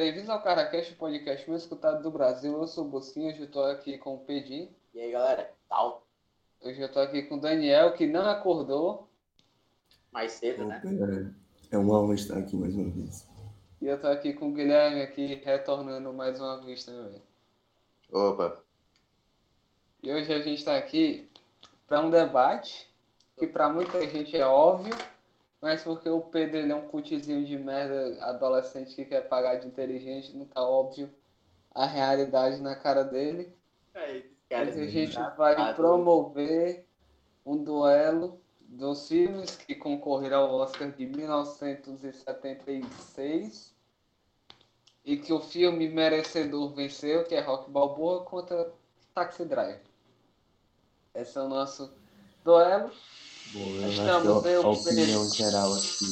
Bem-vindos ao CaraCast, o podcast mais escutado do Brasil. Eu sou o Bosquinho, hoje eu tô aqui com o Pedim. E aí, galera? Tal. Hoje eu tô aqui com o Daniel, que não acordou. Mais cedo, né? Opa, é uma honra estar aqui mais uma vez. E eu tô aqui com o Guilherme, aqui retornando mais uma vez também. Opa, E hoje a gente tá aqui para um debate que para muita gente é óbvio, mas porque o Pedro ele é um cutizinho de merda adolescente que quer pagar de inteligente, não tá óbvio a realidade na cara dele. É, Mas a gente vai promover um duelo dos filmes que concorreram ao Oscar de 1976 e que o filme merecedor venceu, que é Rock Balboa contra Taxi Driver. Esse é o nosso duelo. Bom, eu Estamos acho que em a, a opinião geral aqui.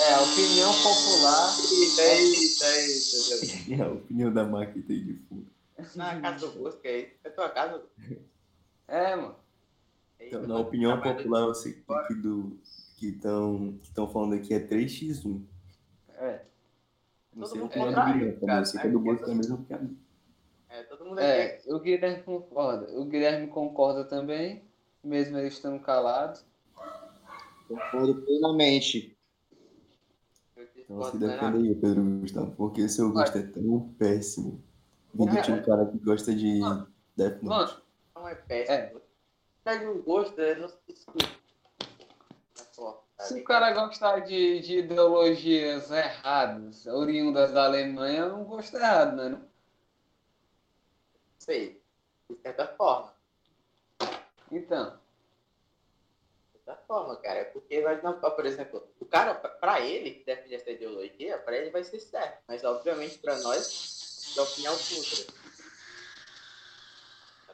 É, a opinião popular. Eita, eita. É a opinião da Maquita aí de fundo. Na casa do Bosco, aí. É tua casa? É, mano. Então, na opinião popular, eu sei que que do que estão que estão falando aqui é 3x1. É. Não Todo sei a mundo opinião do Guilherme, também. Eu sei que a do Boto é a mesma que a minha. É, todo mundo é. É, o Guilherme concorda. O Guilherme concorda também, mesmo ele estando calado. Concordo plenamente. Então se defenda aí, Pedro Gustavo, porque seu gosto é tão péssimo. Vindo de um cara que gosta de Death Note. Mano, Não é péssimo. Pega um gosto, é, não se. É o cara gostar de, de ideologias erradas, oriundas da Alemanha, é um gosto errado, né? não? Sei. De certa forma. Então, Forma, cara. É porque vai não, por exemplo, o cara, pra- ele, que defende essa ideologia, pra ele vai ser certo. Mas obviamente pra nós, é opinião contra.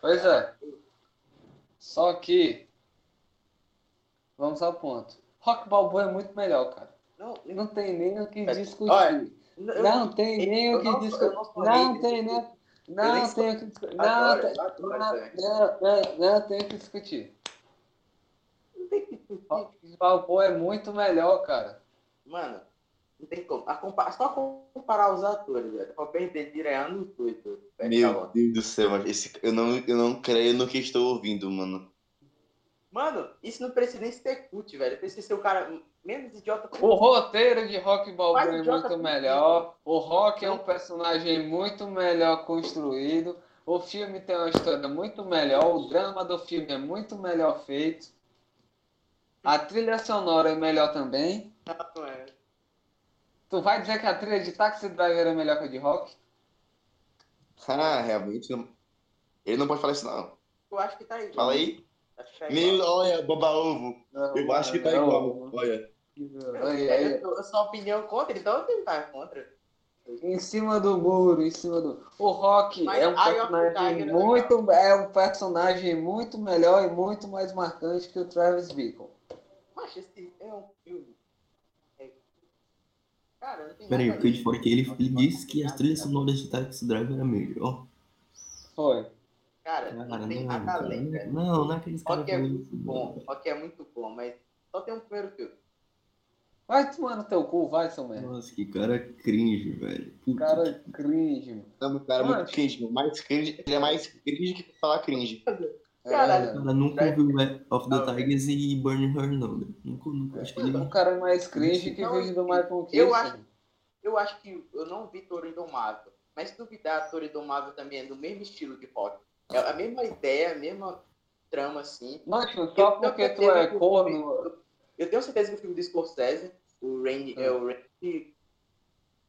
pois é. Só que, vamos ao ponto. Rock Balboa é muito melhor, cara. Não, Não tem nem o que Olha, discutir. eu- Não tem nem o que discutir. não tem nem. Não tem o que discutir. Não tem o que discutir. Balboa é muito melhor, cara. Mano, não tem como. A compa- Só comparar os atores, velho. Pra perder direto no tudo. Meu Deus do céu, mas esse, eu, não, eu não creio no que estou ouvindo, mano. Mano, isso não precisa nem ser cult, velho. Precisa ser o cara menos idiota O roteiro de Rock Balboa é muito melhor. O Rock é um personagem muito melhor construído. O filme tem uma história muito melhor. O drama do filme é muito melhor feito. A trilha sonora é melhor também. Não é. Tu vai dizer que a trilha de Taxi Driver é melhor que a de Rock? Ah, realmente. não- Ele não pode falar isso, não. Eu acho que tá igual. Fala aí. Acho que tá Meu, olha, boba ovo. Eu acho que tá Não, igual. Olha. Olha aí. Eu, eu sou opinião contra, então eu tenho que estar contra. Em cima do muro, em cima do. O Rock Mas é um personagem é muito, é um personagem muito melhor e muito mais marcante que o Travis Bickle. Mas esse é um filme. É- Cara, não tem Peraí, nada o ver. Forte ele, ele disse que as trilhas sonoras de Taxi Driver era melhor. Foi. Cara, Cara, não tem não, nada cara, além, velho. não, não é aqueles caras Rock é falando muito isso, bom, não. Rock é muito bom, mas só tem um primeiro filme. Vai tomar no teu cu, vai, seu merda. Nossa, que cara cringe, velho. Puta Cara cringe, mano. Não, o cara é Mas- muito cringe. mano. Mais cringe. Ele é mais cringe que falar cringe. Caralho. É, cara nunca ouviu é, Of the Não, Tigers e Burning Her, não, né? Nunca, nunca. Acho que ele. o cara é mais cringe que Não, vídeo do Michael Keaton. eu acho- Eu acho que eu não vi Toro Indomável. Mas se duvidar, Toro Indomável também é do mesmo estilo de rock. É a mesma ideia, a mesma trama, assim. Mano, só porque tu é o corno. Eu tenho certeza que o filme do Scorsese, o Rain, Ah. é o Rain.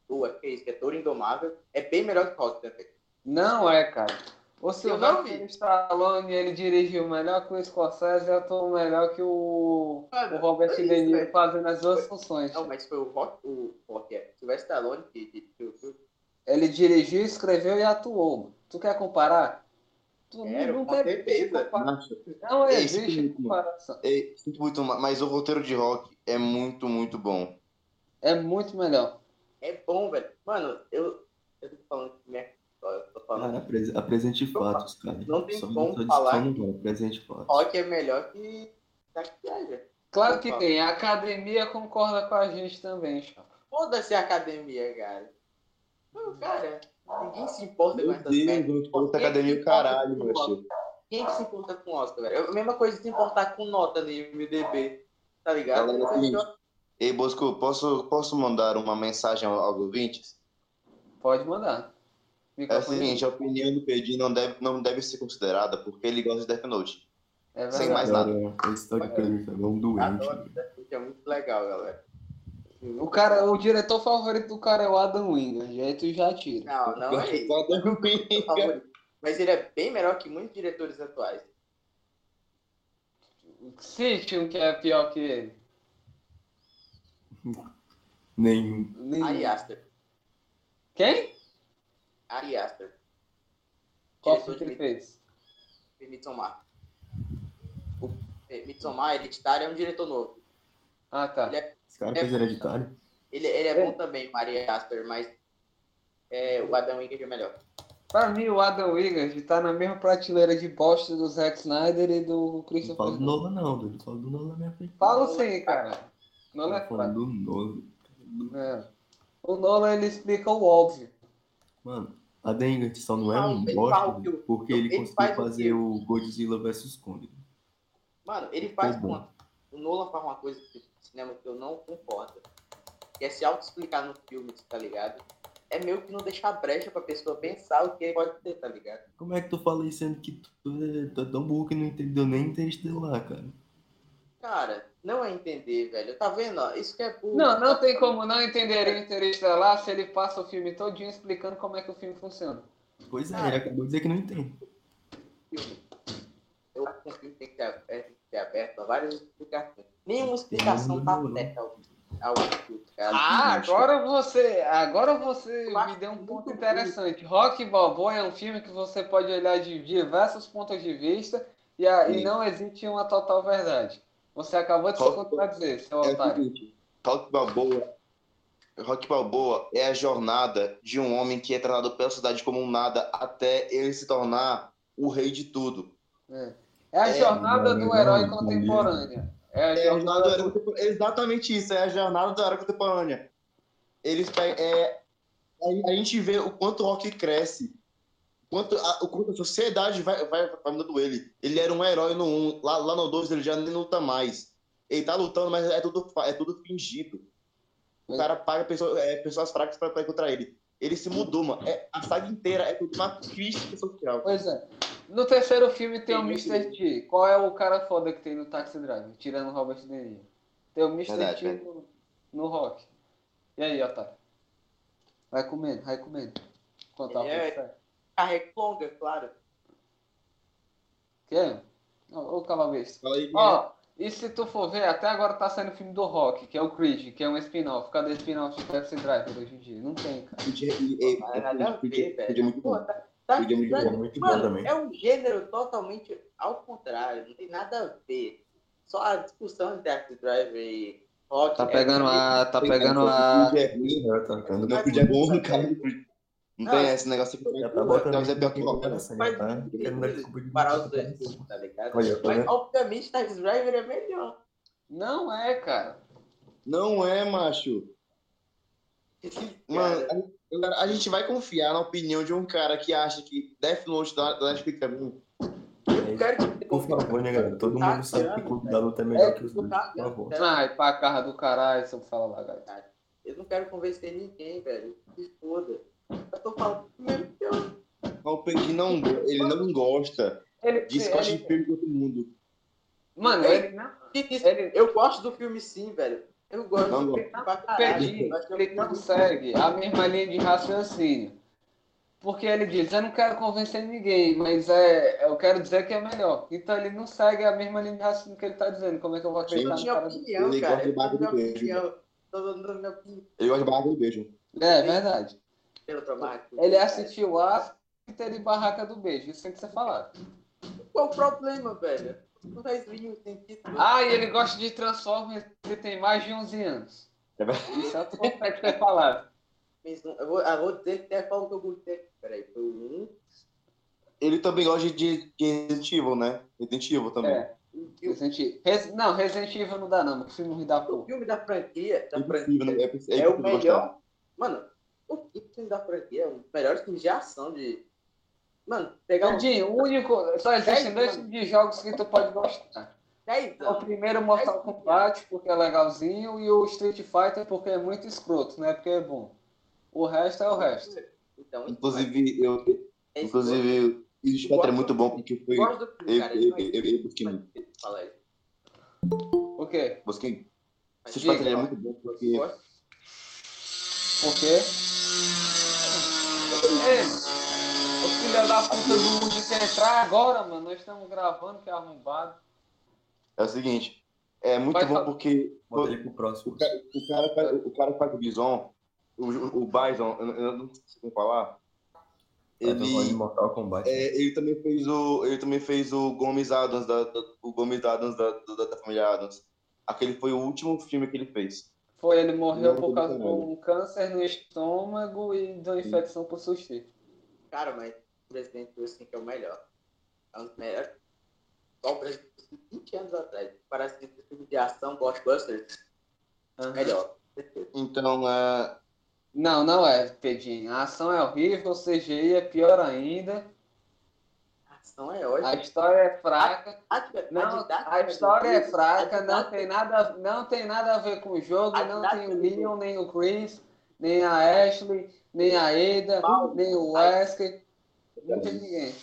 O é que é isso, que é Toro Indomável, é bem melhor que rock também. Não é, cara. O não Sylvester. Stallone, ele dirigiu melhor que o Scorsese e atuou melhor que o, Mano, o Robert De Niro velho. fazendo as duas funções. Não, mas foi o rock, o rock é. Sylvester Stallone que dirigiu o filme. Ele dirigiu, escreveu e atuou. Tu quer comparar? Tu Quero, não com tem Não existe comparação. é, sinto muito, mas o roteiro de rock é muito, muito bom. É muito melhor. É bom, velho. Mano, eu. Eu tô falando que minha. Falando. Cara, apres- apresente fatos, cara. Não tem Só- como falar não, apresente fatos. Rock é melhor que Taxi Driver. Claro que tem. A academia concorda com a gente também, chapa. Foda-se a academia, cara. Não, cara, ninguém se importa com Meu essas Deus, Quem academia se do caralho, importa com macho. Quem que se importa com Oscar, velho? É a mesma coisa de se importar com nota no MDB, tá ligado? Galera, é o seguinte. Ei, Bosco, posso, posso mandar uma mensagem ao- aos ouvintes? Pode mandar. É o seguinte, a opinião do Pedro não deve, não deve ser considerada porque ele gosta de Death Note. É sem mais nada. Cara, esse de Pedro é um doente. Adoro, é muito legal, galera. O, cara, o diretor favorito do cara é o Adam Wingard, aí tu já tira. Não, não é isso. Por favor. Mas ele é bem melhor que muitos diretores atuais. Cite um que é pior que ele. Nenhum. Nenhum. Ari Aster. Quem? Ari Aster. Qual Diretor filme que de ele fez? Midsommar. O eh, Midsommar, Hereditário, é um diretor novo. Ah, tá. Ele é, Esse cara fez hereditário. ele, ele é É. bom também, o Ari Aster, mas é, o Adam Wingard é melhor. Pra mim, o Adam Wingard tá na mesma prateleira de bosta do Zack Snyder e do Não Christopher falo do Nolan. Nolan, não. Não falo do Nolan na minha frente. Falo sim, cara. Nolan é foda. do Nolan. É. O Nolan, ele explica o óbvio. Mano, a Dengat só não é um bosta o o- porque ele, ele conseguiu faz o fazer que- o Godzilla vs Kong. Mano, ele faz bom. uma. O Nolan faz uma coisa no cinema que eu não concordo. Que é se auto-explicar no filme, tá ligado? É meio que não deixar brecha pra pessoa pensar o que ele pode ter, tá ligado? Como é que tu fala isso sendo que tu é, é tão burro que não entendeu nem Interestelar, cara? Cara, não é entender, velho. Tá vendo? ó? Isso que é burro. Não, não tem como não entender o Interestelar se ele passa o filme todinho explicando como é que o filme funciona. Pois é, Ah. ele acabou de dizer que não entende. Eu acho que um filme tem que ser aberto, ser aberto a várias explicações. Nenhuma explicação tá certa ao, ao filme, cara. Ah, agora você, agora você me deu um ponto bom. interessante. Rock Balboa é um filme que você pode olhar de diversos pontos de vista e, a- e não existe uma total verdade. Você acabou de se contradizer, seu É otário. seguinte, Rock Balboa, Rock Balboa é a jornada de um homem que é tratado pela sociedade como um nada até ele se tornar o rei de tudo. É, É a É, jornada não, do herói não, contemporânea. É a É a jornada do herói contemporâneo. Exatamente isso, é a jornada do herói contemporânea. Eles é, a gente vê o quanto o Rock cresce, quanto a, o quanto a sociedade vai, vai, vai mudando ele. Ele era um herói no 1, lá, lá no 2 ele já nem luta mais. Ele tá lutando, mas é tudo, é tudo fingido. O cara paga pessoas, é, pessoas fracas pra, pra encontrar ele. Ele se mudou, mano. É, a saga inteira é tudo uma crítica social. Pois é. No terceiro filme tem o Tem Mr. T. Qual é o cara foda que tem no Taxi Driver? Tirando o Robert De Niro. Tem o Mr. Verdade, T no, no rock. E aí, Otário? Vai comendo, vai comendo. Contar o é- é. Carrega longa, claro. Quer? Ô, ô cala besta. Fala aí, Ó, e se tu for ver, até agora tá saindo o filme do Rock, que é o Creed, que é um spin-off. Cadê o spin-off de Taxi Driver hoje em dia? Não tem, cara. Podia- é podia velho. muito bom. tá, tá, Podia muito tá- bom, muito bom mano, também. é um gênero totalmente ao contrário, não tem nada a ver. Só a discussão de Taxi Driver e rock. Tá é- pegando a. Tá pegando a. Podia é ruim, Já tá ficando- Não podia bom, cara. Não tem esse negócio aqui. Já tá botando Mas é pior que tá sentido desculpa de parar os dois tá ligado? Olha, Mas, obviamente, Taxi Driver é melhor. Não é, cara. Não é, macho. Mano, Cara, a, a gente vai confiar na opinião de um cara que acha que Death Note da, da Netflix é bom. eu quero que Por favor, né, galera? Todo Tá mundo sabe que o clube da luta é melhor É, que os dois, tá por favor. achando. Ai, pra carra do caralho, se eu falar lá, galera. Eu não quero convencer ninguém, velho. Se foda. Eu tô falando primeiro que eu. O Pedro não, ele não gosta Ele, disso que gosta de ele, filme de todo mundo. mano, ele não. Que isso? Ele, Eu gosto do filme sim, velho. Eu gosto Não do filme pra caralho. é Ele não segue a mesma linha de raciocínio. Porque ele diz, eu não quero convencer ninguém, mas é, eu quero dizer que é melhor. Então ele não segue a mesma linha de raciocínio que ele tá dizendo. Como é que eu vou acreditar no minha cara? opinião, Ele cara. gosta de minha do beijo. opinião. Tô dando minha opinião. Ele gosta de barraca do beijo. É verdade. Ele assistiu After e Barraca do Beijo. Isso tem que ser falado. Qual o problema, velho? Não faz nenhum sentido. Ah, e ele gosta de Transformers e tem mais de 11 anos. É. Isso é outro ponto que tem que ser falado. Eu vou, eu vou dizer que é qual que eu gostei. Peraí, foi o 1. Ele também gosta de, de Resident Evil, né? Resident Evil também. É. Resident... Res- Não, Resident Evil não dá não, porque filme da O porra. filme da franquia, da É franquia? É, é, é o melhor. gostar. Mano, o quinto filme da franquia, um dos melhores filmes de ação de. Mano, pegar um. Pedinho, o único. Só existem dois mano. tipos de jogos que tu pode gostar. 10 O anos. primeiro Mortal Kombat, porque é legalzinho, e o Street Fighter, porque é muito escroto, não é porque é bom. O resto é o resto. Então, Inclusive, eu, é isso. inclusive, o Spectre é muito bom porque foi. Eu gosto do filme, Eu, cara. eu, é-. Fala aí. O quê? Busquei. Mas O Spectre é muito bom porque. Por quê? Ei, o filho da puta do mundo quer entrar agora, mano. Nós estamos gravando, que é arrombado. É o seguinte. É muito Vai bom falar. porque. Bota ele pro próximo. O cara, o cara, faz- o cara faz o Bison, o, o Bison, eu, eu não sei como falar. Ele... Ele, Mortal Kombat. é, ele também fez o. Ele também fez o Gomes Adams, da, da- o Gomes Adams da, da, da família Adams. Aquele foi o último filme que ele fez. Foi, ele morreu Não, por causa de um câncer no estômago e de uma infecção por sushi. Cara, mas o Resident Evil 5 é o melhor. É um dos melhores. Só o Resident Evil 20 anos atrás. Parece que esse filme de ação, Ghostbusters, Aham. melhor. Então, é, Não, não é, Pedinho. A ação é horrível, o CGI é pior ainda, A é a história é fraca. A, a, Não, a história é fraca, a não tem nada, não tem nada a ver com o jogo, A não tem o Leon, nem o Chris, nem a Ashley, nem a Ada, Paulo, nem o a- Wesker, não tem ninguém.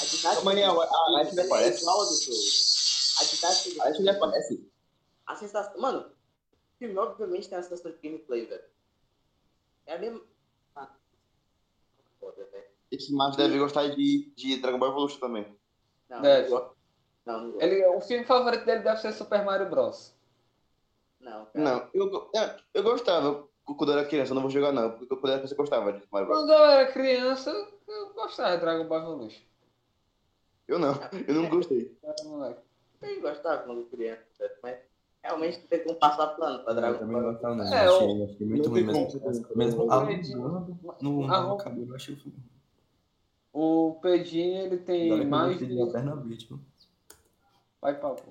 A didática do a- a Ashley é aparece? do jogo. A didática filme- aparece. A sensação. Mano, o filme obviamente tem a sensação de gameplay, velho. É a mesma. Esse macho deve gostar de, de Dragon Ball Evolution também. Não, Deve. não. Não. Ele, o filme favorito dele deve ser Super Mario Bros. Não, cara. Não, eu, eu gostava quando eu era criança, eu não vou jogar não, porque quando eu era criança eu gostava de Mario Bros. Quando eu era criança, eu gostava de Dragon Ball Evolution. Eu não, eu não gostei. Eu. Eu gostava quando criança, mas realmente não tem como passar plano pra Eu Dragon também não Ball. gostava, não. É, Eu o- achei, achei muito Não ruim mesmo. Mesmo O no Arro- cabelo, eu achei o filme. O Pedinho, ele tem eu mais de... de Lanterna Verde, mano. Vai porra.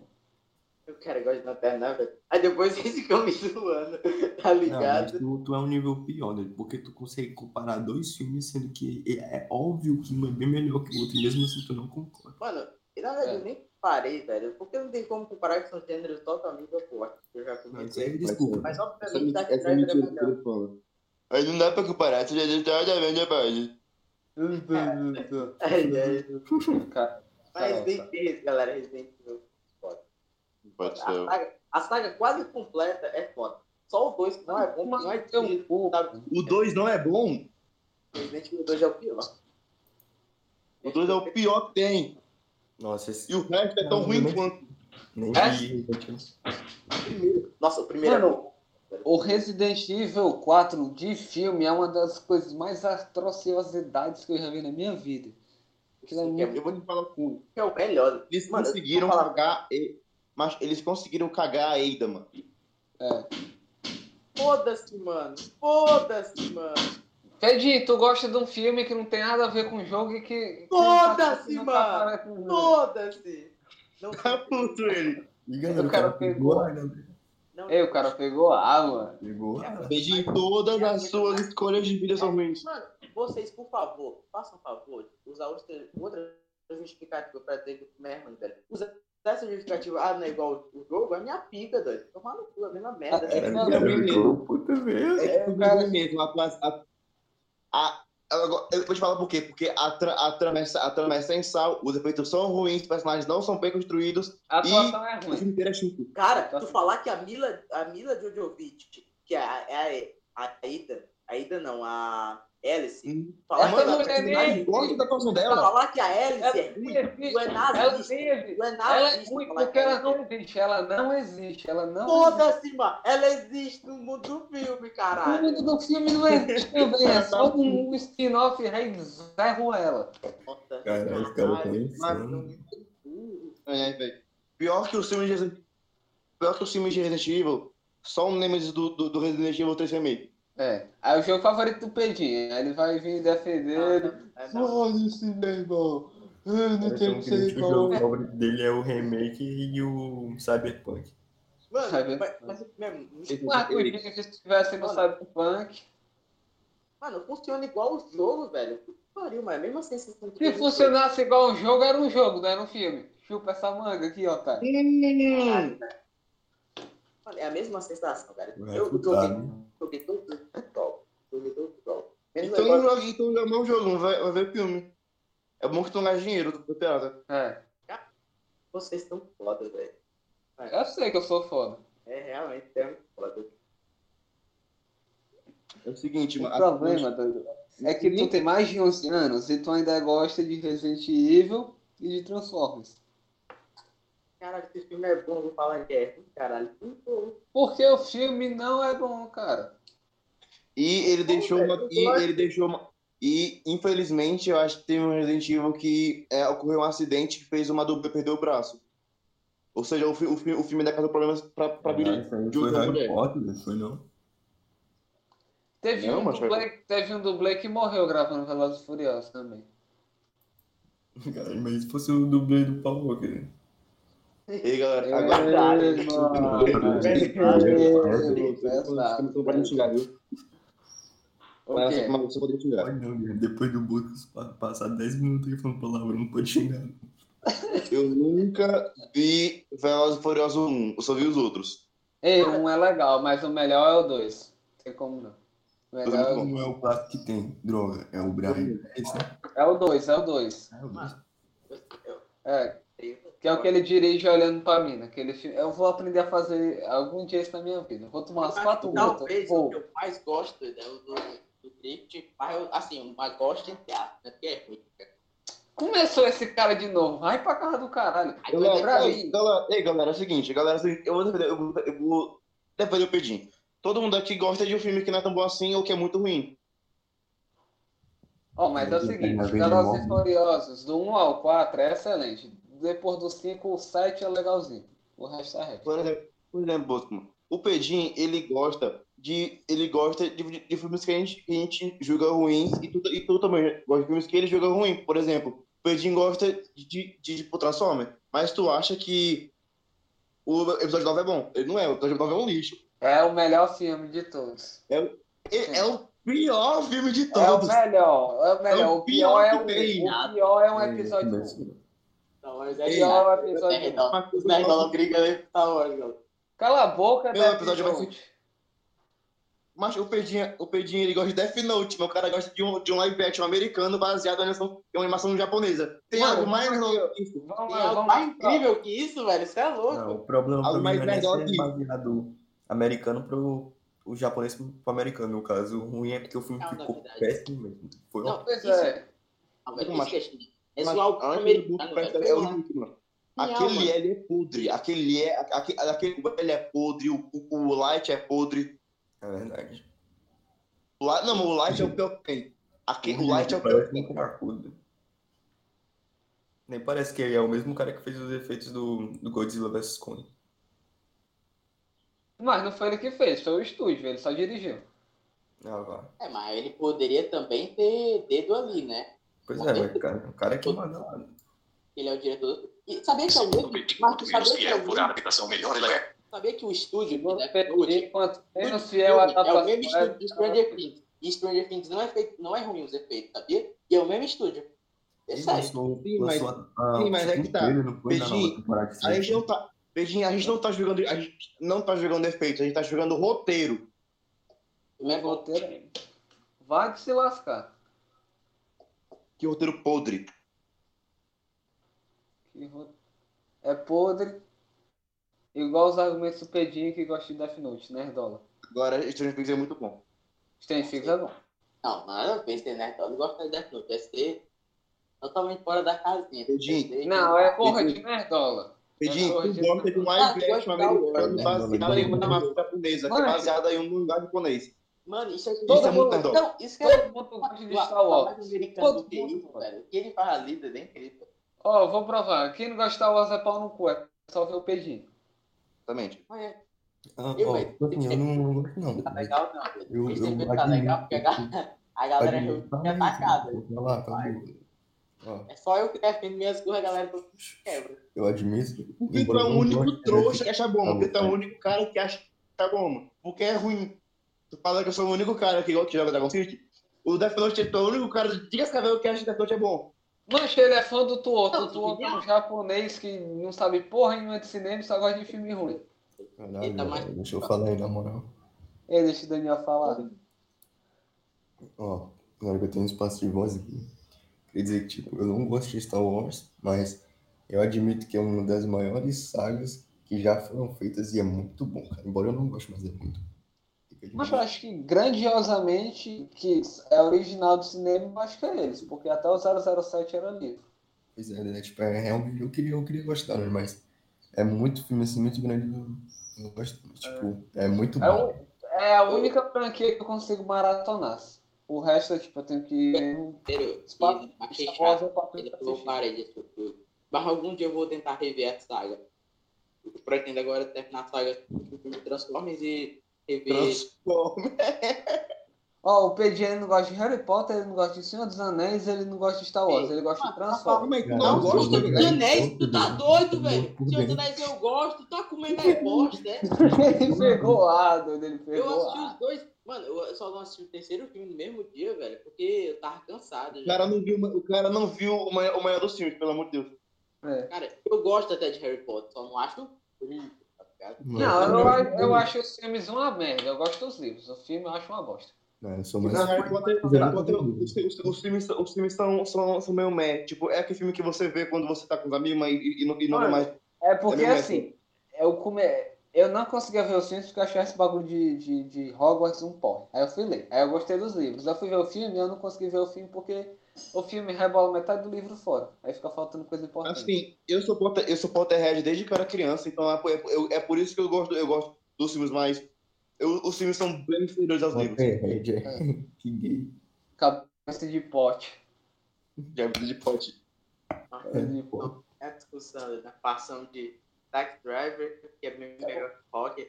Eu quero gosto de lanterna, velho. Aí depois eles ficam me zoando, tá Não, mas ligado? tu, tu é um nível pior, né? Porque tu consegue comparar dois filmes, sendo que é, é óbvio que um é bem melhor que o outro, mesmo assim tu não concorda. Mano, e na verdade É. eu nem parei, velho. Porque não tem como comparar que são gêneros totalmente opostos. Eu já Mas comentei. aí, desculpa. Mas obviamente Dark é Driver é melhor. eu. Aí não dá pra comparar, você já está da minha Cara, Mas Resident Evil, galera, Resident Evil. Pode A ser. saga, a saga quase completa é foda. Só o 2 que não é bom, Mas não é difícil, cu, sabe? O 2 não é bom? Resident Evil 2 é o pior. O 2 é o pior que tem. Nossa, esse. E o resto é tão Não, ruim quanto. Nem É? vi. Nossa, o primeiro é Mano, bom. O Resident Evil 4 de filme é uma das coisas mais atrociosidades que eu já vi na minha vida. Aquilo é é muito Eu vou te falar, ruim. É o melhor. eles Mano, conseguiram falar- cagar. Mas eles conseguiram cagar a Eida, mano. É. Foda-se, mano. Foda-se, mano. Pedinho, tu gosta de um filme que não tem nada a ver com o jogo e que. que Foda-se, mano. Foda-se. Não, Tá puto ele. Liga, O o cara não, Ei, o cara pegou a mano. Pegou a Beijinho, todas as suas escolhas de vida ruins. Mano, vocês, por favor, façam um favor de usar outra, outra justificativa pra dizer que é ruim, velho. Usa essa justificativa, ah, não é igual o jogo, é minha pica, doido. Tomar no cu, é a mesma merda. É, velho. não, é ruim mesmo. Puta merda. É o tudo cara- ruim mesmo. A, a, a, agora, eu vou te falar por quê. Porque a, tra, a, trama, é- a trama é sem sal, os efeitos são ruins, os personagens não são bem construídos, A atuação é o ruim. é chuto. Cara, tu falar que a Mila, a Mila Jojovic, que é a, é a, a Ida, a Ida não, a Alice, falar, Essa que, ela, personagem gosta da atuação dela. falar que a Alice Ela é ruim, existe. é Ela nazista. nem existe. É Ela é ruim porque que ela ela não existe. Ela não existe. Ela não existe. Foda-se, mano. Ela existe no mundo do filme, O caralho. mundo do filme não existe também. É só um, um spin-off zerro ela. Os caras caralho. Mano, insano. É, velho. Pior que os filmes de Resident Pior que os filmes de Resident Evil, só o Nemesis do, do, do Resident Evil 3 Remake. É. Aí o jogo favorito do Pedinho. Aí ele vai vir defender. ele. É, não. Foda-se, meu irmão. Eu não tenho que ser o jogo igual. favorito dele é o remake e o Cyberpunk. Mano, Sabe? mas, mas mesmo, Mas podia que se tivesse no. Cyberpunk. Mano, funciona igual o jogo, velho. Pariu, mas a mesma sensação que Se funcionasse igual um jogo, era um jogo, não era um filme. Chupa essa manga aqui, otário. Hum, Mano, é a mesma sensação, cara. Vai Eu joguei, né? joguei os jogos. Joguei jogos. Menos então não joga, então mais o jogo, não vai, vai ver filme. É bom que tu não dinheiro do pirata. É. Vocês estão foda, velho. Eu sei que eu sou foda. É realmente é muito foda. É o seguinte, O mano. problema, doido, é que tu tem mais de 11 anos e tu ainda gosta de Resident Evil e de Transformers. Caralho, esse filme é bom, vou falar que é ruim, caralho. Porque o filme não é bom, cara. E ele deixou uma, e ele deixou uma, e infelizmente eu acho que teve um Resident Evil que é, ocorreu um acidente que fez uma dupla perder o braço. Ou seja, o, fi- o, fi- o filme ainda causou problemas pra, pra Ah, isso de foi Harry. Potter, não foi não? Teve, Não, um mas- dublê, teve um dublê que morreu gravando Velozes e Furiosos também. Cara, mas se fosse o dublê do Paul Walker. E aí, galera, É, não, cara. Depois do pa- passar 10 minutos aí falando palavra, não pode xingar. Eu nunca vi Velozes e Furiosos 1, eu só vi os outros. Ei, um é legal, mas o melhor é o dois. Não tem como não. O melhor é o- Não é o clássico que tem droga, é o Brian. É né? é o dois, é o dois. É o dois. É, que é o que ele dirige olhando pra mim. Naquele filme. Eu vou aprender a fazer algum dia isso na minha vida. Vou tomar umas quatro. Talvez o que eu mais gosto é o do, do Drift, mas eu, assim, eu mais gosto em teatro, né? Porque é ruim. Começou esse cara de novo. Vai pra casa do caralho. Aí Galera, mim. galera, ei, galera, é o seguinte, galera, é eu vou defender, eu vou, eu vou defender o Pedinho. Todo mundo aqui gosta de um filme que não é tão bom assim ou que é muito ruim. Ó, mas é o seguinte, Velozes e. Furiosos, do 1 ao 4 é excelente. Depois do 5, o 7 é legalzinho. O resto é reto. Por exemplo, por exemplo Bosco, o Pedinho, ele gosta de. Ele gosta de, de- de filmes que a gente, que a gente julga ruins e tu, e tu também gosta de filmes que ele julga ruim. Por exemplo, o Pedinho gosta de, de, de Transformer, mas tu acha que o episódio 9 é bom. Ele não é, o episódio 9 é um lixo. É o melhor filme de todos. É, é o pior filme de É o todos. melhor. É o melhor. É o o pior pior é um, o pior é um É, episódio começa- 1. Não, mas O é é chato. episódio É, 1. não. Os nerdola aí tá hora, galera. Cala a boca, Meu Death episódio vai. Mas o Pedinho, o Pedinho ele gosta de Death Note, mas o cara gosta de um, de um live action americano baseado em animação, em uma animação japonesa. Tem Mano, algo mais legal que isso? Vamos Tem lá, algo vamos mais lá. incrível que isso, velho? Você é louco. Não, o problema Algo pra mais é ser baseado americano pro o japonês pro americano, no caso. O ruim é porque o filme Não, ficou péssimo mesmo. Foi Não, Pois isso, é. não, Mas- isso é Mas antes americano, velho. É o. Genial, Aquele. L é podre, aquele é, aquele, aquele ele é podre, o, o, o Light é podre. É verdade. O Light, não, mas o Light é o pior que tem. Aquele, o Light é o pior que tem. Nem parece que ele é o mesmo cara que fez os efeitos do, do Godzilla vs Kong. Mas não foi ele que fez, foi o estúdio, ele só dirigiu. Ah. É, mas ele poderia também ter dedo ali, né? Pois é, cara, o cara que manda lá. Ele é o diretor. E sabia que é o mesmo. Menos sabia que é o mesmo. adaptação, melhor ela é. Sabia que o estúdio Death menos- Note Quanto menos fiel filme é o mesmo estúdio de é- Stranger Things. E Stranger Things não é, feito, não é ruim os efeitos, sabia? E é o mesmo estúdio. É Ele sério. lançou, Sim, mas- a, sim, mas é que tá. Beijinho, A gente não tá. Beijinho, a gente não tá jogando. A gente não tá jogando efeito, a gente tá jogando roteiro. Não é roteiro. Vai de se lascar. Que roteiro podre. Que ro- É podre. Igual os argumentos do Pedinho que gosta de Death Note, nerdola. Agora, Stranger Things é muito bom. Stranger Things é bom. Não, nada a ver, ser nerdola. Eu gosto de Death Note. É ser totalmente fora da casinha. É ser- Não, é porra de nerdola. Pedinho, É, tu gosta gosta Star Wars, americano né? baseado em uma japonesa, que é baseada em um mangá japonês. Mano, isso é Todo Isso é muito mundo- nerdola. Não, isso que é Todo mundo gosta de Star Wars. Todo que mundo isso, gosta. velho. O que ele faz ali é incrível. Ó, vou provar. Quem não gosta de Star Wars é pau no cu. É só ver o Pedinho. Exatamente. É, Ah, Eu, ó, velho, tipo assim, eu não, não gosto não. tá legal não. velho. Eu- Esse eu tá legal porque a galera tá, atacada. Ó, É só eu que defendo minhas coisas, a galera quebra. eu admito. Tu embora é eu o único trouxa que acha bom, Tá porque tu é o único cara que acha que tá bom. Porque é ruim. Tu fala que eu sou o único cara que, que joga Dragon City? O Death Note é o único cara. Diga se cabelo que acha que Death Note é bom. Mancha, ele é fã do Tuoto. O Tuoto é um japonês que não sabe porra nenhuma de cinema e só gosta de filme ruim. Caralho, mas- velho, deixa eu falar aí, na moral. Ei, deixa o Daniel falar. Ó, agora que eu tenho um espaço de voz aqui. Quer dizer que, tipo, eu não gosto de Star Wars, mas eu admito que é uma das maiores sagas que já foram feitas e é muito bom, cara. Embora eu não goste, mas é muito bom. Mas eu acho que grandiosamente, que é original do cinema, eu acho que é eles, porque até o 007 era livro. Pois é, né? Tipo, é realmente, eu queria, eu queria gostar, né? Mas é muito filme assim, muito grande, eu gosto. Tipo, é muito É, bom. o- é a única franquia que eu consigo maratonar. O resto, tipo, eu tenho que. Espaço- e achei chato. é eu parei de assistir. Mas algum dia eu vou tentar rever a saga. Eu pretendo agora terminar a saga do filme Transformers e rever. Ó, o PG não gosta de Harry Potter, ele não gosta de Senhor dos Anéis, ele não gosta de Star Wars, ele gosta de Transformers. Aí, tu Cara, não eu gosta gosto de de- Senhor dos Anéis, tu tá doido, velho? Senhor dos. Anéis eu gosto, tá comendo é bosta, é? ele pegou a doido, ele Eu pegou assisti a os dois. Mano, eu só não assisti o terceiro filme no mesmo dia, velho, porque eu tava cansado O já. cara não viu, o cara não viu o maior, o maior dos filmes, pelo amor de Deus. É. Cara, eu gosto até de Harry Potter, só não acho tá ligado? Não, eu, eu acho os filmes uma merda, eu gosto dos livros. O filme eu acho uma bosta. Não, eu sou mais. Não, Harry Potter, Mas Harry eu- Potter, os, filmes, os filmes são, são, são meio meh. Tipo, é aquele filme que você vê quando você tá com os amigos mas, e, e não, e não mais. É porque É assim, eu, come... eu não conseguia ver os filmes porque eu achava esse bagulho de, de, de Hogwarts um porre. Aí eu fui ler. Aí eu gostei dos livros. Eu fui ver o filme e eu não consegui ver o filme porque o filme rebola metade do livro fora. Aí fica faltando coisa importante. Assim, eu sou, Potter, eu sou Potterhead desde que eu era criança, então é, por- é, é por isso que eu gosto, eu gosto dos filmes mais. eu- os filmes são bem inferiores aos livros. Potterhead, é. Que gay. Cabeça de pote. Hábito de pote. Cabeça de pote. É a discussão, né? Passando de Taxi Driver, que é bem melhor que Rock,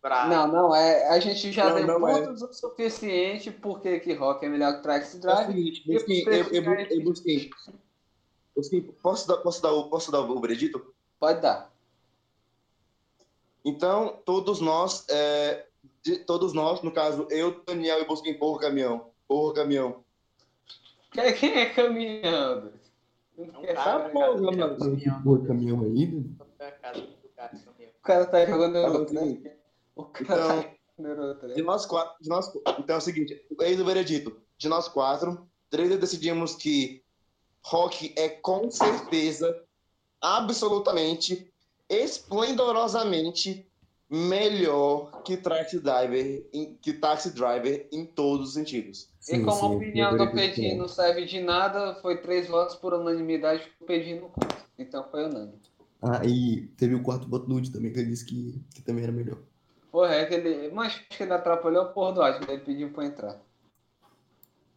pra. Não, não, é, a gente já Não, deu não é. pontos o suficiente porque que Rock é melhor que Taxi É o Drive. seguinte, E eu, eu, fica eu, Busquim, Busquim, posso dar, posso dar, o- posso dar o veredito? Pode dar. Então, todos nós, é, de- todos nós, no caso, eu, Daniel e Busquim, porra caminhão. Porra caminhão. Quem, quem é caminhando? É um Quem cara, sabe? porra, mano. caminhão. Pô, caminhão aí, né? Caminhão. O cara tá jogando Tá Eurotrem. O cara Então, tá. De nós quatro, de nós, então é o seguinte, eis o veredito. De nós quatro, três decidimos que Rock é com certeza, absolutamente, esplendorosamente melhor que Taxi Driver, em, que Taxi Driver em todos os sentidos. E Sim, como sim, a opinião do Pedinho é. não serve de nada, foi três votos por unanimidade que o Pedinho não conta. Então foi unânime. Ah, e teve o quarto voto nude também, que ele disse que, que também era melhor. Porra, é que ele. Mas acho que ele atrapalhou o porra do áudio, ele pediu pra entrar.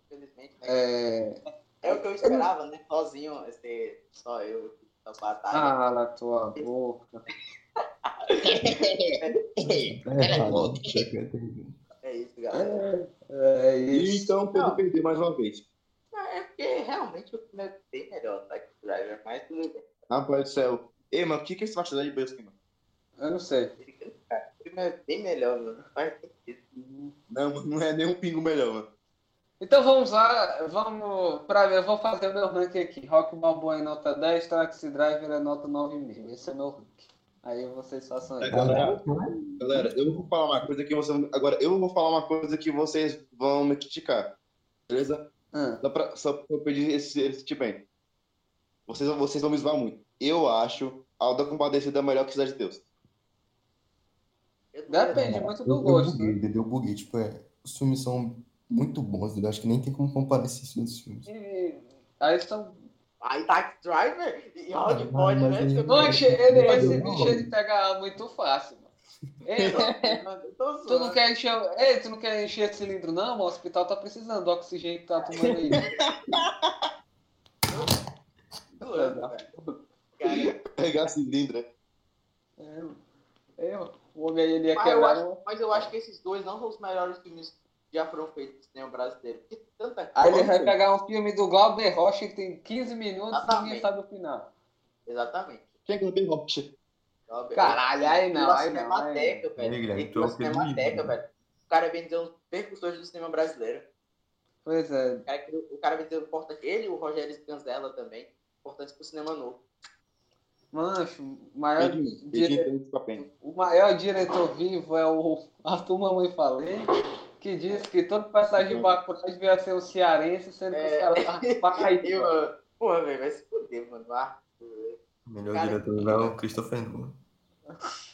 Infelizmente, né? É. É o que eu esperava, né? Sozinho, ser só eu, batalha. Ah, na tua boca. É. Isso aqui é. É isso, galera. É E isso. então Pedro perdeu mais uma vez. É porque realmente o filme é bem melhor, Taxi Driver, mas tudo bem. Rapaz do céu. Ei, mano, o que, que é esse bastidor de Busquim, mano? Eu não sei. Filme é bem melhor, mano. Não. Não, é nem um pingo melhor, mano. Então vamos lá, vamos pra ver, eu vou fazer o meu ranking aqui. Rock Balboa é nota 10, Taxi Driver é nota 9,5. Esse é o meu ranking. Aí vocês façam aí. Galera, galera, eu vou falar uma coisa que vocês. Agora, eu vou falar uma coisa que vocês vão me criticar. Beleza? Ah, Só pra, só pra eu pedir esse, esse tipo aí. Vocês, vocês vão me zoar muito. Eu acho Alda Compadecida melhor que Cidade de Deus. Eu Depende muito Eu, do eu gosto. buguei, entendeu? Eu buguei. Tipo, é, os filmes são muito bons, entendeu? Acho que nem tem como comparar esses dois filmes. E aí estão. Aí Taxi Driver? E Ah, pode, mas né? aí- Tipo, Manche, ele, esse eu bicho ele pega muito fácil, mano. Ei, mano, eu tu não quer encher. Ei, tu não quer encher esse cilindro, não? O hospital tá precisando do oxigênio que tá tomando aí. Velho. Pegar cilindro. né? É, eu, o homem ele ia Mas eu, quebrar. acho, mas eu acho que esses dois não são os melhores filmes que já foram feitos no cinema brasileiro. Tanta Aí ele vai pegar um filme do Glauber Rocha que tem 15 minutos e Exatamente. ninguém sabe o final. Exatamente. Quem é tem rocha? Caralho, aí não, aí não. Cinemateca, Aí, velho. É o Pedro Cinemateca, velho. O cara é bem dizer um dos percussores do cinema brasileiro. Pois é. O cara, o cara vai ser importante. Ele e o Rogério Scanzella também. Importantes pro cinema novo. Mancho, o maior, Pedinho, dire- Pedinho o maior diretor vivo é o Arthur Mamãe Falei, que disse que todo personagem de Bacurau devia ser um cearense, sendo que os É. caras estavam E, Paraíba. mano, porra, velho, vai se fuder, mano. O melhor Cara, diretor não é o Christopher Nolan.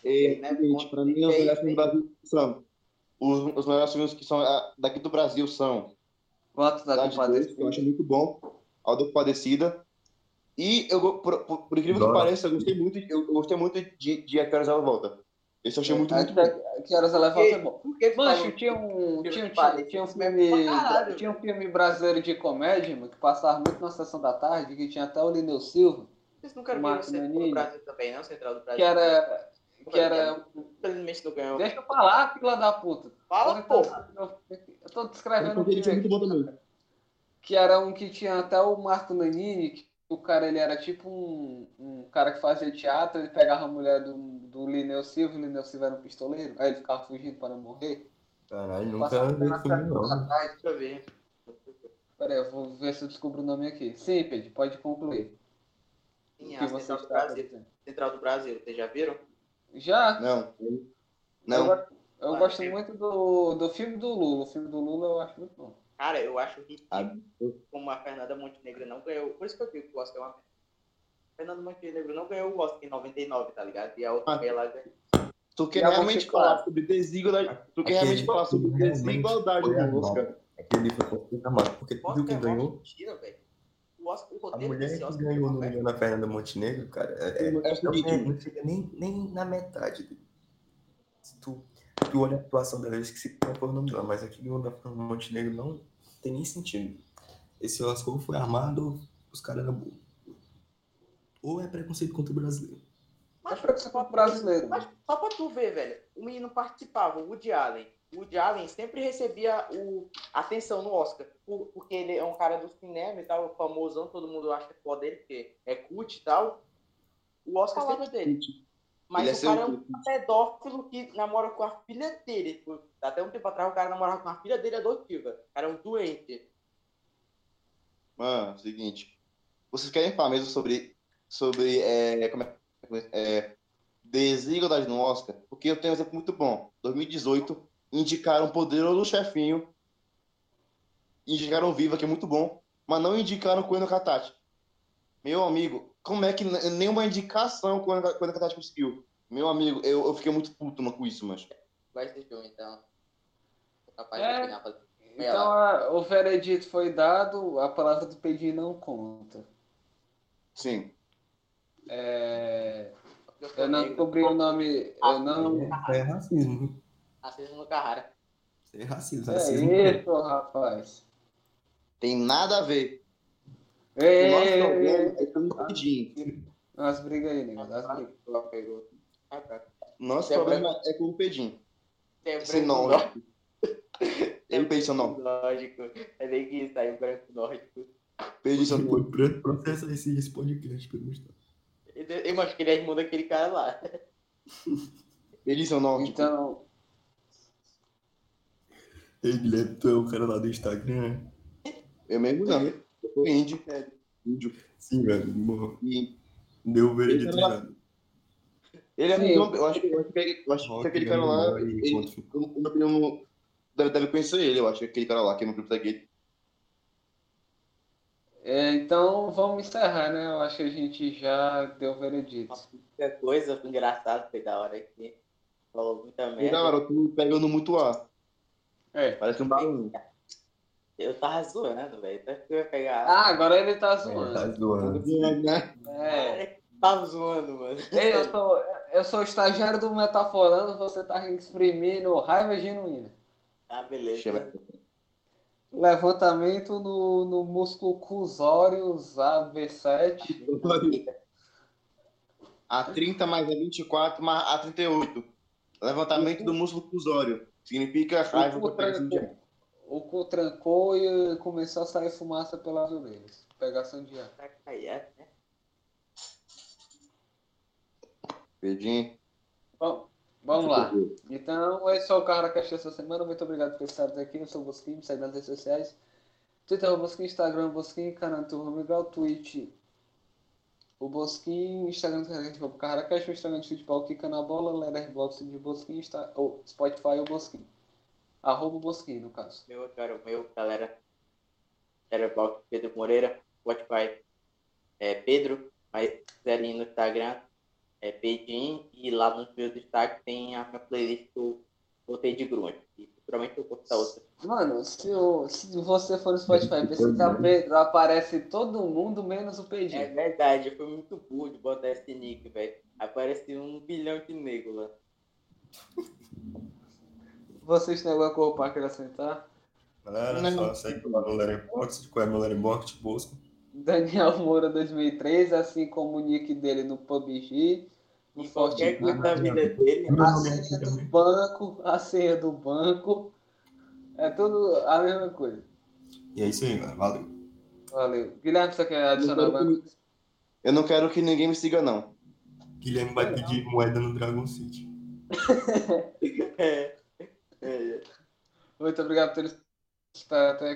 E, Né, pra mim, os melhores filmes do Brasil são. Os, os melhores filmes que são ah, daqui do Brasil são Votos da que eu Compadecida. acho muito bom. Aldo Compadecida. E eu, por, por, por incrível que pareça, eu gostei muito, eu gostei muito de, de A Que Horas Ela Volta. Esse eu achei muito, muito bom. Que horas ela volta é bom. Por que tu Mancho, falou? tinha um, Filme tinha, de tinha, tinha um filme é. Tinha um filme brasileiro de comédia, mano, que passava muito na sessão da tarde, que tinha até o Lineu Silva, Vocês nunca viram o Central Nanini. do Brasil também, não? Central do Brasil. que era. Que era. Infelizmente não ganhou. Deixa eu falar, fila da puta. Fala, Porra, pô. Eu tô descrevendo um filme que era um que tinha até o Marco Nanini, que o cara ele era tipo um, um cara que fazia teatro, ele pegava a mulher do, do Lineu Silva, o Lineu Silva era um pistoleiro, aí ele ficava fugindo para não morrer. Caralho, nunca vi tarde. Deixa eu ver. Pera aí, eu vou ver se eu descubro o nome aqui. Sim, Pedro, pode concluir. Sim, a Central do Brasil. Central do Brasil, vocês já viram? Já? Não. Eu, Não. eu Vai, gosto muito do, do filme do Lula. O filme do Lula eu acho muito bom. Cara, eu acho ridículo Ah, como a Fernanda Montenegro não ganhou. Por isso que eu digo que o Oscar é uma merda. Fernanda Montenegro não ganhou o Oscar em 99, tá ligado? E a outra Ah. ganhou lá ganhou. Tu quer realmente falar fala? sobre desigualdade. Tu quer Aquele realmente falar sobre desigualdade no Oscar. Aquele foi amado. Porque tu O viu Oscar quem é ganhou? mentira, velho. O, Oscar, o A mulher desse que Oscar é ganhou no. Milhão da Fernanda Montenegro, cara, é, é, É não, chega nem, nem na metade. dele. Se tu, tu olha a atuação dela, eu esqueci qual foi o nome dela, mas aquele Milhão da Fernanda Montenegro não tem nem sentido. Esse Oscar ou foi armado, os caras eram burros. Ou é preconceito contra o brasileiro. É preconceito brasileiro. Mas só pra tu ver, velho, o menino participava, o Woody Allen. O Woody Allen sempre recebia o, atenção no Oscar, por- porque ele é um cara do cinema e tal, famosão, todo mundo acha foda dele, porque é cult e tal. O Oscar sempre dele. Mas Ele é o cara é um pedófilo que namora com a filha dele. Até um tempo atrás o cara namorava com a filha dele adotiva. O cara é um doente. Mano, seguinte. Vocês querem falar mesmo sobre, sobre é, como é, é, desigualdade no Oscar? Porque eu tenho um exemplo muito bom. 2018, indicaram Poderoso Chefinho, indicaram Viva, que é muito bom, mas não indicaram Coelho Katati. Meu amigo, como é que nenhuma indicação Coelho Katati conseguiu? Meu amigo, eu, eu fiquei muito puto mano, com isso, mas. Vai esse filme, então. Capaz É. de pra- Então a- o veredito foi dado, a palavra do Pedro não conta. Sim. É, Eu não descobri o nome. Eu não. Isso é racismo. Racismo no Carrara. Isso é racismo. É racismo. isso, rapaz. Tem nada a ver. Ei, problema ei, é com o Pedinho. Nós briga aí, nego. Nós briga. Ela pegou. Ah, tá. Nosso É problema é com o Pedinho. Tem Esse nórdico. Tem Ele fez seu nome. Lógico. É bem que isso aí, branco nórdico. Pedinho seu nome. Processar esse, esse podcast pelo Estado. Eu acho que ele é irmão daquele cara lá. Pedinho seu nome. Então, Ei, Guilherme, tu é o cara lá do Instagram? Eu mesmo não. Eu sou índio. Índio. Sim, velho. morreu. E Deu o veredito Ele era- já. ele é Sim. muito. Eu acho, que- eu acho que, eu acho que aquele cara lá. Ele, eu- na minha opinião, deve, deve conhecer ele, eu acho. Aquele cara lá, que é no grupo da gay. é, então vamos encerrar, né? Eu acho que a gente já deu o veredito. Qualquer coisa engraçada foi da hora aqui. Falou muita E merda. da hora, tu pegando muito ar. É. Parece um balão. Eu tava zoando, velho. Até que eu ia pegar. Ah, agora ele tá É, zoando. tá zoando. Né? É. Tava zoando, mano. Ei, eu sou, eu sou o estagiário do Metaforando, você tá exprimindo raiva genuína. Ah, beleza. Levantamento no, no músculo cusórios AB7. A 30 mais a 24 mais a 38. Levantamento do músculo cusório. Significa raiva O o cu trancou e começou a sair fumaça pelas orelhas. Pegação de ar. Aí é, né? Pedinho. Bom, vamos lá. Então, esse foi o Carro da Caixa essa semana. Muito obrigado por estar aqui. Eu sou o Bosquinho, segue nas redes sociais. Twitter, o Bosquim, Instagram, Bosquim, canal Turma Miguel, Twitch, o Bosquim, Instagram do o Instagram de futebol, Kika na bola, Letterboxd de Bosquim, Insta... ou Spotify, o Bosquim. Arroba o Bosquim, no caso. Meu, cara, meu, galera. Letterboxd, Pedro Moreira, Spotify, é Pedro, mas ali no Instagram é Pedinho e lá nos meus destaques tem a minha playlist que eu botei de grunge. E futuramente eu vou postar outra. Mano, se, o, se você for no Spotify pesquisar Pedro, aparece todo mundo menos o É Pedinho. verdade, eu fui muito burro de botar esse nick, velho. Aparece um bilhão de negros lá. Vocês têm alguma coisa para acrescentar? Galera, Não. só segue lá no Letterboxd, qual é meu Letterboxd, Bosco. Daniel Moura 2003, assim como o nick dele no PUBG, no qualquer coisa da vida dele, Meu A é senha do banco, a senha do banco. É tudo a mesma coisa. E é isso aí, galera. Valeu. Valeu. Guilherme, você quer adicionar alguma que- coisa? Eu não quero que ninguém me siga, não. Guilherme vai pedir moeda no Dragon City. é, é, Muito obrigado por ter estado até aqui.